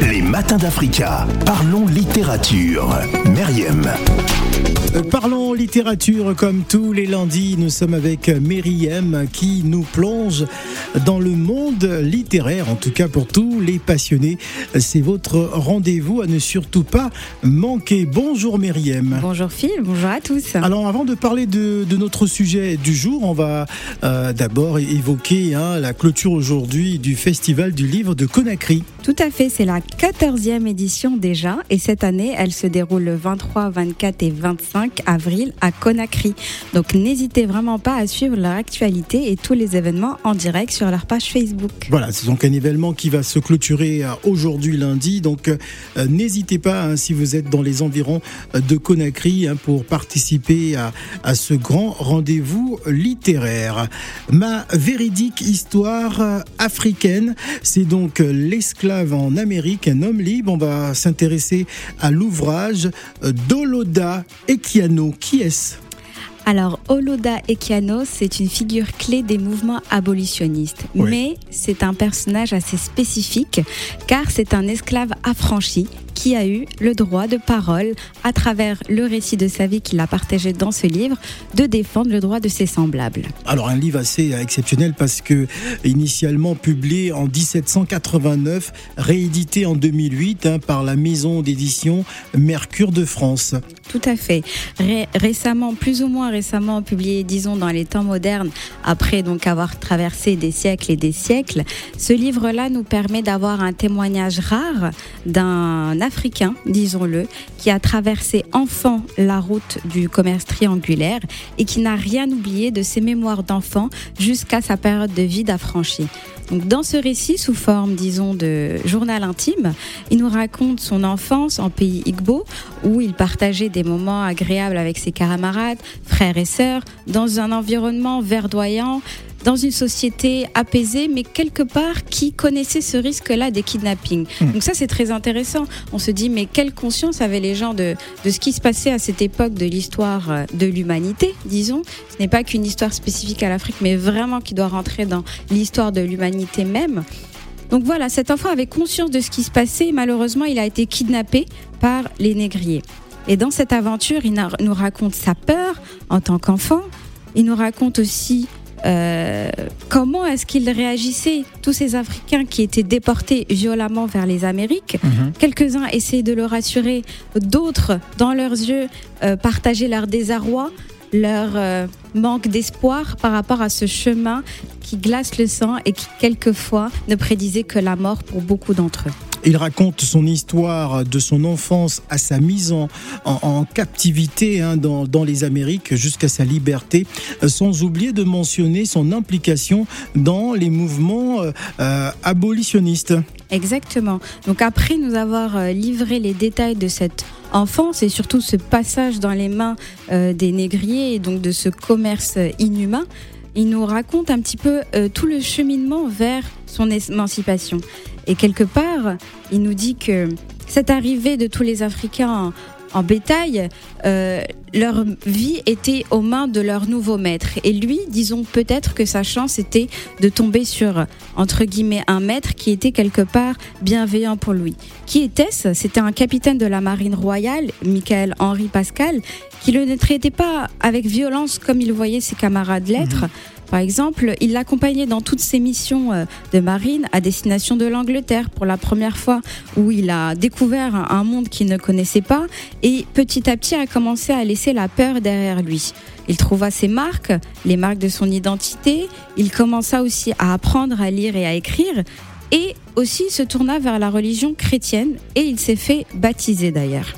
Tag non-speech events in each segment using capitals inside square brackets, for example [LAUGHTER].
Les matins d'Africa. Parlons littérature. Meriem. Euh, Parlons littérature comme tous les lundis, nous sommes avec Myriam qui nous plonge dans le monde littéraire, en tout cas pour tous les passionnés. C'est votre rendez-vous à ne surtout pas manquer. Bonjour Myriam. Bonjour Phil, bonjour à tous. Alors avant de parler de, de notre sujet du jour, on va euh, d'abord évoquer hein, la clôture aujourd'hui du Festival du livre de Conakry. Tout à fait, c'est la 14e édition déjà et cette année elle se déroule le 23, 24 et 25 avril à Conakry. Donc n'hésitez vraiment pas à suivre leur actualité et tous les événements en direct sur leur page Facebook. Voilà, c'est donc un événement qui va se clôturer euh, aujourd'hui lundi. Donc euh, n'hésitez pas hein, si vous êtes dans les environs euh, de Conakry hein, pour participer à, ce grand rendez-vous littéraire. Ma véridique histoire euh, africaine, c'est donc euh, l'esclave en Amérique, un homme libre. On va s'intéresser à l'ouvrage euh, d'Oloda Ekiano. Qui est-ce? Alors, Oloda Ekiano, c'est une figure clé des mouvements abolitionnistes. Mais c'est un personnage assez spécifique car c'est un esclave affranchi qui a eu le droit de parole à travers le récit de sa vie qu'il a partagé dans ce livre de défendre le droit de ses semblables. Alors un livre assez exceptionnel parce que initialement publié en 1789, réédité en 2008 hein, par la maison d'édition Mercure de France. Tout à fait. Ré- récemment, plus ou moins récemment, publié, disons, dans les temps modernes, après donc avoir traversé des siècles et des siècles, ce livre-là nous permet d'avoir un témoignage rare d'un Africain, disons-le, qui a traversé enfant la route du commerce triangulaire et qui n'a rien oublié de ses mémoires d'enfant jusqu'à sa période de vie d'affranchi. Donc, dans ce récit, sous forme, disons, de journal intime, il nous raconte son enfance en pays Igbo, où il partageait des moments agréables avec ses camarades, frères et sœurs, dans un environnement verdoyant, dans une société apaisée, mais quelque part qui connaissait ce risque-là des kidnappings. Donc ça, c'est très intéressant. On se dit, mais quelle conscience avaient les gens de, de ce qui se passait à cette époque de l'histoire euh, de l'humanité, disons. Ce n'est pas qu'une histoire spécifique à l'Afrique, mais vraiment qui doit rentrer dans l'histoire de l'humanité même. Donc voilà, cet enfant avait conscience de ce qui se passait. Malheureusement, il a été kidnappé par les négriers. Et dans cette aventure, il nous raconte sa peur en tant qu'enfant. Il nous raconte aussi euh, comment est-ce qu'il réagissait, tous ces Africains qui étaient déportés violemment vers les Amériques? Quelques-uns essayaient de le rassurer, d'autres, dans leurs yeux, euh, partageaient leur désarroi, leur euh, manque d'espoir par rapport à ce chemin qui glace le sang et qui, quelquefois, ne prédisait que la mort pour beaucoup d'entre eux. Il raconte son histoire de son enfance à sa mise en, captivité hein, dans, les Amériques jusqu'à sa liberté, euh, sans oublier de mentionner son implication dans les mouvements euh, euh, abolitionnistes. Exactement. Donc après nous avoir livré les détails de cette enfance et surtout ce passage dans les mains des négriers et donc de ce commerce inhumain, il nous raconte un petit peu tout le cheminement vers son émancipation. Et quelque part, il nous dit que cette arrivée de tous les Africains en, bétail, euh, leur vie était aux mains de leur nouveau maître. Et lui, disons peut-être que sa chance était de tomber sur, entre guillemets, un maître qui était quelque part bienveillant pour lui. Qui était-ce? C'était un capitaine de la marine royale, Michael Henri Pascal, qui le ne traitait pas avec violence comme il voyait ses camarades l'être. Par exemple, il l'accompagnait dans toutes ses missions euh, de marine à destination de l'Angleterre pour la première fois, où il a découvert un un monde qu'il ne connaissait pas et petit à petit a commencé à laisser la peur derrière lui. Il trouva ses marques, les marques de son identité, il commença aussi à apprendre à lire et à écrire et aussi se tourna vers la religion chrétienne et il s'est fait baptiser d'ailleurs.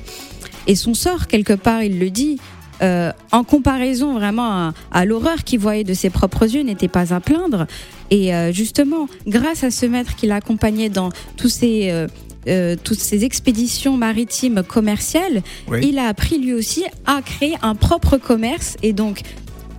Et son sort, quelque part, il le dit, euh, en comparaison vraiment à, à l'horreur qu'il voyait de ses propres yeux, n'était pas à plaindre. Et euh, justement, grâce à ce maître qui l'accompagnait dans tous ces, euh, euh, toutes ces expéditions maritimes commerciales, Oui. il a appris lui aussi à créer un propre commerce et donc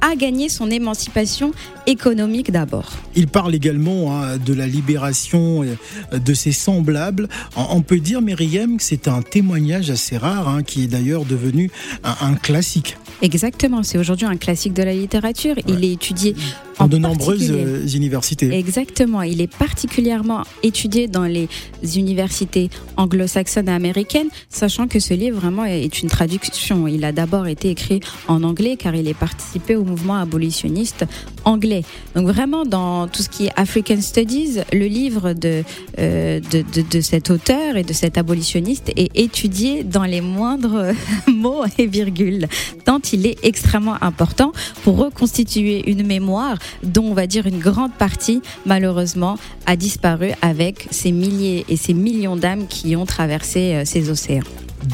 à gagner son émancipation économique d'abord. Il parle également hein, de la libération euh, de ses semblables. On peut dire, Myriam, que c'est un témoignage assez rare, hein, qui est d'ailleurs devenu un, un classique. Exactement, c'est aujourd'hui un classique de la littérature. Il est étudié Dans de nombreuses universités. Exactement. Il est particulièrement étudié dans les universités anglo-saxonnes et américaines, sachant que ce livre vraiment est une traduction. Il a d'abord été écrit en anglais car il est participé au mouvement abolitionniste anglais. Donc vraiment dans tout ce qui est African Studies, le livre de, euh, de, de, de, cet auteur et de cet abolitionniste est étudié dans les moindres [LAUGHS] mots et virgules, tant il est extrêmement important pour reconstituer une mémoire dont on va dire une grande partie malheureusement a disparu avec ces milliers et ces millions d'âmes qui ont traversé euh, ces océans.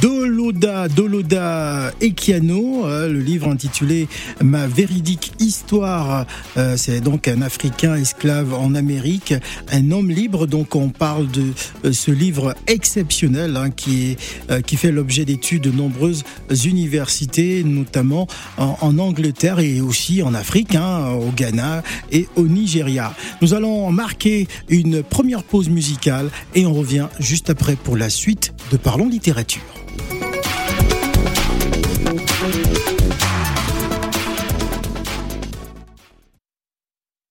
Doloda, Doloda Ekiano, euh, le livre intitulé Ma véridique histoire. Euh, c'est donc un Africain esclave en Amérique, un homme libre. Donc on parle de euh, ce livre exceptionnel hein, qui, est, qui fait l'objet d'études de nombreuses universités, notamment en, Angleterre et aussi en Afrique, hein, au Ghana et au Nigeria. Nous allons marquer une première pause musicale et on revient juste après pour la suite de Parlons littérature.